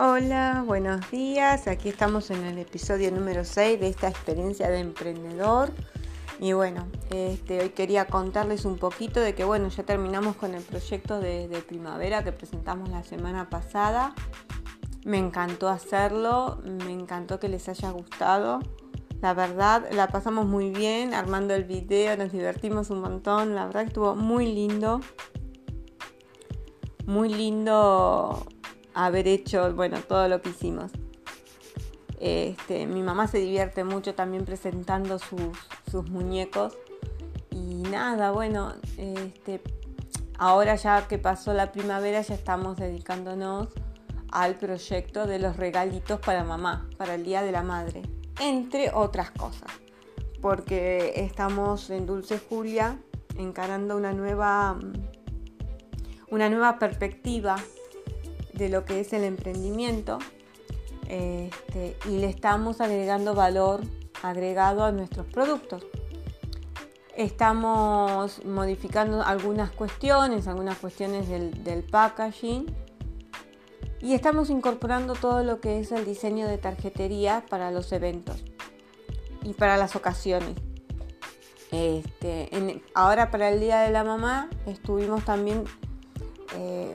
Hola, buenos días. Aquí estamos en el episodio número 6 de esta experiencia de emprendedor. Y bueno, este, hoy quería contarles un poquito de que bueno, ya terminamos con el proyecto de, de primavera que presentamos la semana pasada. Me encantó hacerlo, me encantó que les haya gustado. La verdad, la pasamos muy bien armando el video, nos divertimos un montón. La verdad estuvo muy lindo. Muy lindo haber hecho, bueno, todo lo que hicimos. Este, mi mamá se divierte mucho también presentando sus, muñecos. Y nada, bueno, este, ahora ya que pasó la primavera ya estamos dedicándonos al proyecto de los regalitos para mamá, para el Día de la Madre entre otras cosas, porque estamos en Dulce Julia encarando una nueva, una nueva perspectiva de lo que es el emprendimiento este, y le estamos agregando valor agregado a nuestros productos. Estamos modificando algunas cuestiones, algunas cuestiones del, packaging y estamos incorporando todo lo que es el diseño de tarjetería para los eventos y para las ocasiones. Este, ahora para el Día de la Mamá estuvimos también eh,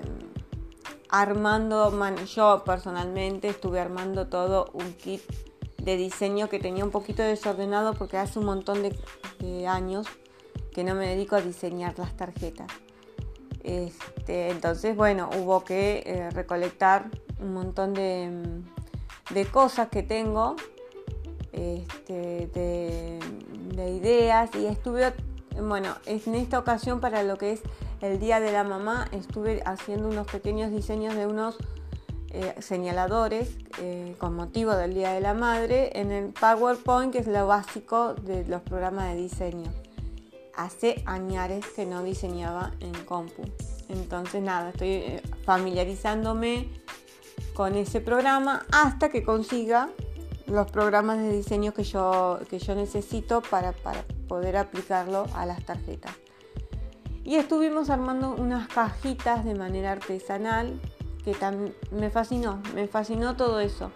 armando, yo personalmente estuve armando todo un kit de diseño que tenía un poquito desordenado porque hace un montón de años que no me dedico a diseñar las tarjetas. Este, entonces, bueno, hubo que eh, recolectar un montón de, cosas que tengo, este, de, ideas y estuve, bueno, en esta ocasión para lo que es el Día de la Mamá, estuve haciendo unos pequeños diseños de unos eh, señaladores eh, con motivo del Día de la Madre en el PowerPoint, que es lo básico de los programas de diseño hace años que no diseñaba en compu. Entonces nada, estoy eh, familiarizándome con ese programa hasta que consiga los programas de diseño que yo, que yo necesito para, poder aplicarlo a las tarjetas. Y estuvimos armando unas cajitas de manera artesanal que me fascinó, me fascinó todo eso.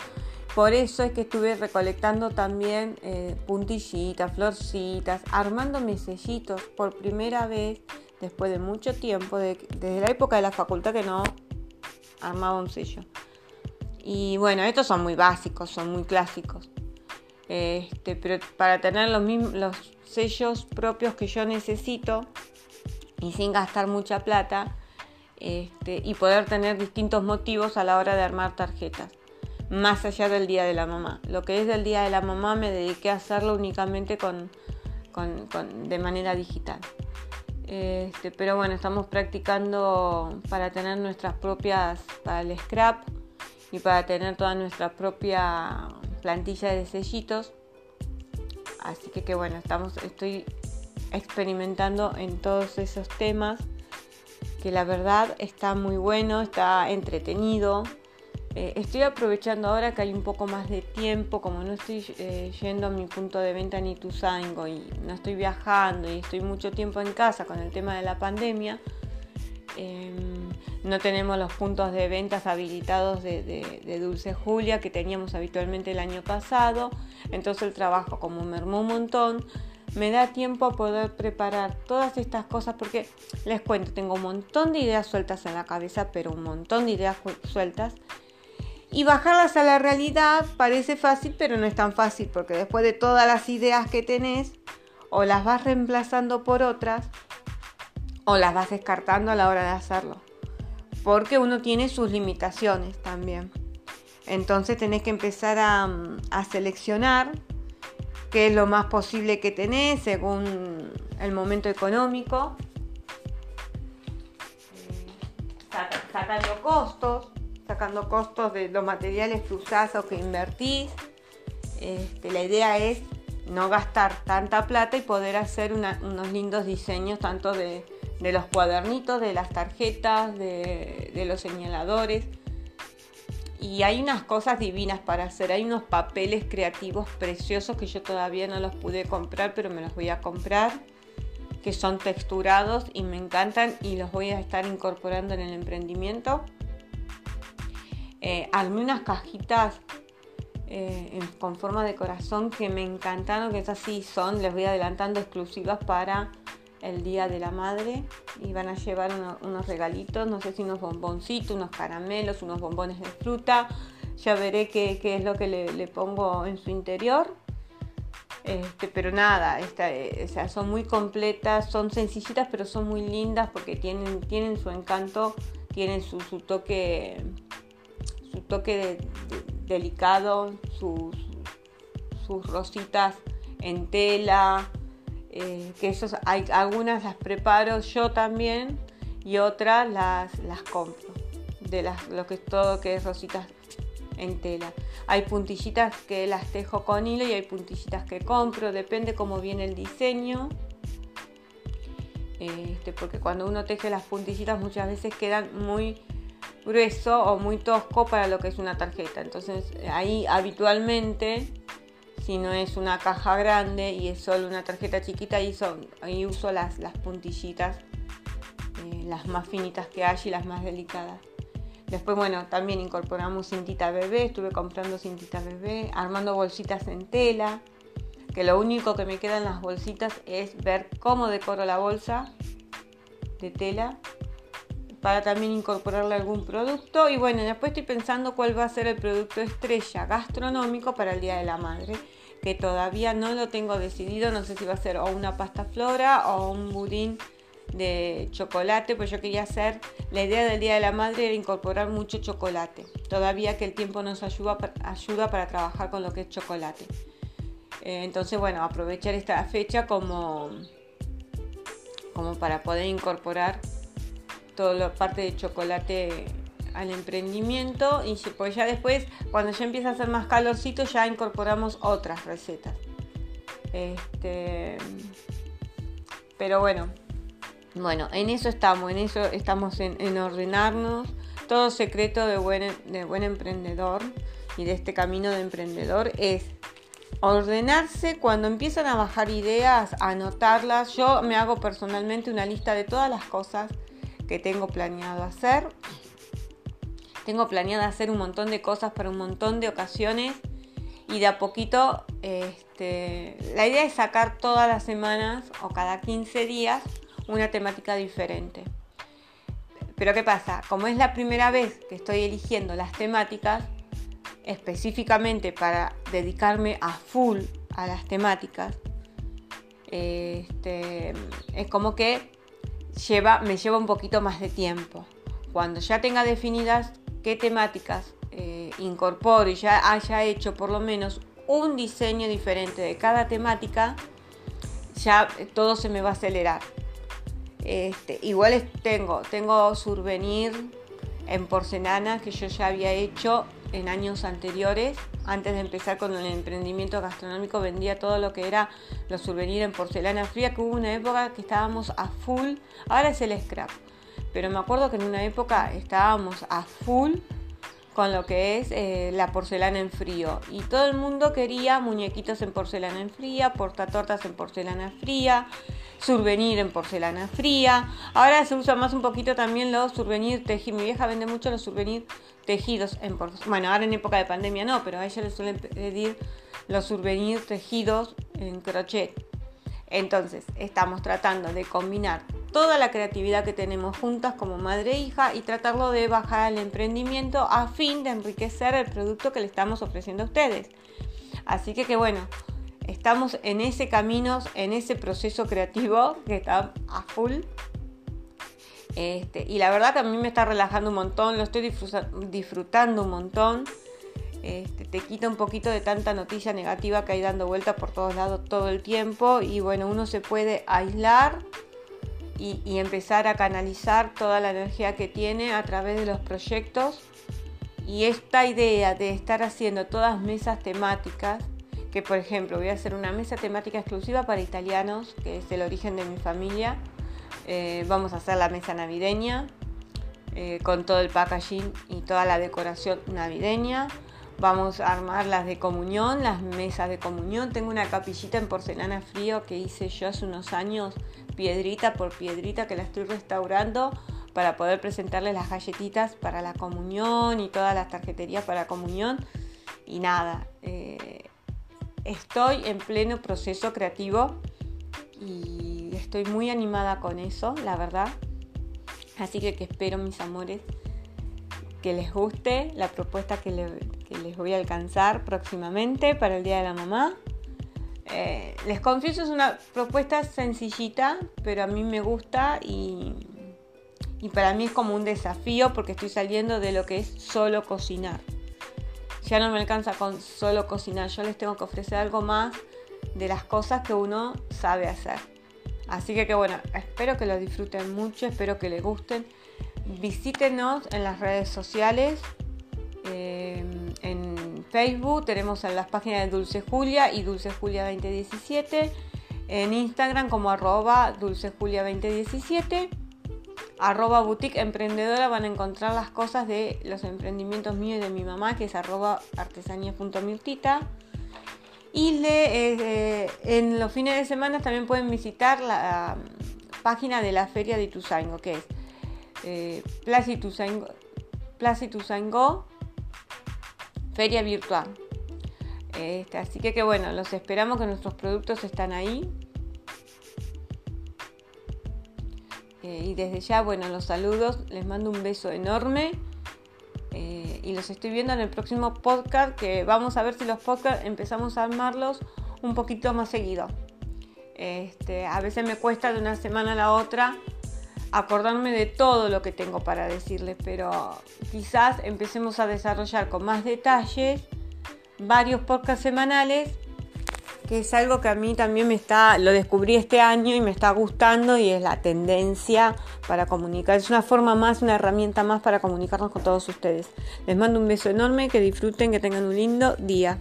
Por eso es que estuve recolectando también eh, puntillitas, florcitas, armando mis sellitos por primera vez después de mucho tiempo, desde la época de la facultad que no armaba un sello. Y bueno, estos son muy básicos, son muy clásicos. Este, pero para tener los, mismos, los sellos propios que yo necesito y sin gastar mucha plata este, y poder tener distintos motivos a la hora de armar tarjetas más allá del Día de la Mamá. Lo que es del Día de la Mamá me dediqué a hacerlo únicamente con, de manera digital. Este, pero bueno, estamos practicando para tener nuestras propias, para el scrap y para tener toda nuestra propia plantilla de sellitos. Así que, que bueno, estamos, estoy experimentando en todos esos temas que la verdad está muy bueno, está entretenido. Eh, estoy aprovechando ahora que hay un poco más de tiempo, como no estoy eh, yendo a mi punto de venta ni Tuzango y no estoy viajando y estoy mucho tiempo en casa con el tema de la pandemia. Em, no tenemos los puntos de ventas habilitados de, Dulce Julia que teníamos habitualmente el año pasado. Entonces el trabajo como mermó un montón. Me da tiempo a poder preparar todas estas cosas porque les cuento, tengo un montón de ideas sueltas en la cabeza, pero un montón de ideas sueltas y bajarlas a la realidad parece fácil, pero no es tan fácil, porque después de todas las ideas que tenés, o las vas reemplazando por otras, o las vas descartando a la hora de hacerlo. Porque uno tiene sus limitaciones también. Entonces tenés que empezar a, seleccionar qué es lo más posible que tenés según el momento económico. Eh, sacando costos sacando costos de los materiales que usás o que invertís. Este, la idea es no gastar tanta plata y poder hacer unos lindos diseños tanto de, los cuadernitos, de las tarjetas, de, de, los señaladores. Y hay unas cosas divinas para hacer, hay unos papeles creativos preciosos que yo todavía no los pude comprar, pero me los voy a comprar, que son texturados y me encantan y los voy a estar incorporando en el emprendimiento. Eh, armé unas cajitas eh, con forma de corazón que me encantaron, que esas sí son, les voy adelantando, exclusivas para el Día de la Madre y van a llevar unos regalitos, no sé si unos bomboncitos, unos caramelos, unos bombones de fruta, ya veré qué, es lo que le, pongo en su interior. Este, pero nada, eh, son muy completas, son sencillitas pero son muy lindas porque tienen, tienen su encanto, tienen su, toque, su toque delicado, sus, sus rositas en tela, eh, que esos, hay, algunas las preparo yo también y otras las, las compro, de las, lo que es todo que es rositas en tela. Hay puntillitas que las tejo con hilo y hay puntillitas que compro, depende cómo viene el diseño. Este, porque cuando uno teje las puntillitas muchas veces quedan muy grueso o muy tosco para lo que es una tarjeta. Entonces ahí habitualmente si no es una caja grande y es solo una tarjeta chiquita, ahí, son, uso las, las puntillitas, eh, las más finitas que hay y las más delicadas. Después, bueno, también incorporamos cintita bebé, estuve comprando cintita bebé, armando bolsitas en tela, que lo único que me queda en las bolsitas es ver cómo decoro la bolsa de tela para también incorporarle algún producto. Y bueno, después estoy pensando cuál va a ser el producto estrella gastronómico para el Día de la Madre que todavía no lo tengo decidido, no sé si va a ser o una pasta flora o un budín de chocolate, pues yo quería hacer, la idea del Día de la Madre era incorporar mucho chocolate, todavía que el tiempo nos ayuda, ayuda para trabajar con lo que es chocolate. Eh, entonces, bueno, aprovechar esta fecha como, como para poder incorporar toda la parte de chocolate al emprendimiento y pues ya después, cuando ya empieza a hacer más calorcito, ya incorporamos otras recetas. Este, pero bueno, bueno, en eso estamos, en eso estamos en, ordenarnos. Todo secreto de buen, de buen emprendedor y de este camino de emprendedor es ordenarse cuando empiezan a bajar ideas, anotarlas. Yo me hago personalmente una lista de todas las cosas que tengo planeado hacer tengo planeado hacer un montón de cosas para un montón de ocasiones y de a poquito este, la idea es sacar todas las semanas o cada 15 días una temática diferente. Pero ¿qué pasa? Como es la primera vez que estoy eligiendo las temáticas, específicamente para dedicarme a full a las temáticas, este, es como que lleva, me lleva un poquito más de tiempo. Cuando ya tenga definidas qué temáticas eh, incorporo y ya haya hecho por lo menos un diseño diferente de cada temática, ya todo se me va a acelerar. Este, igual tengo, tengo survenir en porcelana que yo ya había hecho en años anteriores. Antes de empezar con el emprendimiento gastronómico vendía todo lo que era los souvenirs en porcelana fría, que hubo una época que estábamos a full. Ahora es el scrap pero me acuerdo que en una época estábamos a full con lo que es eh, la porcelana en frío y todo el mundo quería muñequitos en porcelana en fría, portatortas en porcelana fría, survenir en porcelana fría. Ahora se usa más un poquito también los survenir tejidos. Mi vieja vende mucho los survenir tejidos en porcelana. Bueno, ahora en época de pandemia no, pero a ella le suelen pedir los survenir tejidos en crochet. Entonces, estamos tratando de combinar toda la creatividad que tenemos juntas como madre e hija y tratarlo de bajar al emprendimiento a fin de enriquecer el producto que le estamos ofreciendo a ustedes. Así que que bueno, estamos en ese camino, en ese proceso creativo que está a full. Este, y la verdad que a mí me está relajando un montón, lo estoy disfrutando un montón. Este, te quita un poquito de tanta noticia negativa que hay dando vueltas por todos lados todo el tiempo y bueno, uno se puede aislar y, empezar a canalizar toda la energía que tiene a través de los proyectos. Y esta idea de estar haciendo todas mesas temáticas, que por ejemplo voy a hacer una mesa temática exclusiva para italianos, que es el origen de mi familia. Eh, vamos a hacer la mesa navideña eh, con todo el packaging y toda la decoración navideña. Vamos a armar las de comunión, las mesas de comunión. Tengo una capillita en porcelana frío que hice yo hace unos años piedrita por piedrita que la estoy restaurando para poder presentarles las galletitas para la comunión y todas las tarjeterías para comunión. Y nada, eh, estoy en pleno proceso creativo y estoy muy animada con eso, la verdad. Así que, que espero, mis amores, que les guste la propuesta que, les voy a alcanzar próximamente para el Día de la Mamá. Eh, les confieso, es una propuesta sencillita, pero a mí me gusta y, para mí es como un desafío porque estoy saliendo de lo que es solo cocinar. Ya no me alcanza con solo cocinar, yo les tengo que ofrecer algo más de las cosas que uno sabe hacer. Así que, que bueno, espero que lo disfruten mucho, espero que les gusten. Visítenos en las redes sociales. Eh, Facebook tenemos en las páginas de Dulce Julia y Dulce Julia 2017. En Instagram como arroba Dulce Julia 2017. Arroba boutique emprendedora van a encontrar las cosas de los emprendimientos míos y de mi mamá que es arroba artesanía.mirtita. Y eh, en los fines de semana también pueden visitar la um, página de la Feria de Ituzaingo, que es eh, Plaza Feria Virtual. Este, así que, bueno, los esperamos que nuestros productos están ahí. Eh, y desde ya, bueno, los saludos, les mando un beso enorme y los estoy viendo en el próximo podcast que vamos a ver si los podcasts empezamos a armarlos un poquito más seguido. Este, a veces me cuesta de una semana a la otra acordarme de todo lo que tengo para decirles, pero quizás empecemos a desarrollar con más detalles varios podcasts semanales que es algo que a mí también me está, lo descubrí este año y me está gustando y es la tendencia para comunicar. Es una forma más, una herramienta más para comunicarnos con todos ustedes. Les mando un beso enorme, que disfruten, que tengan un lindo día.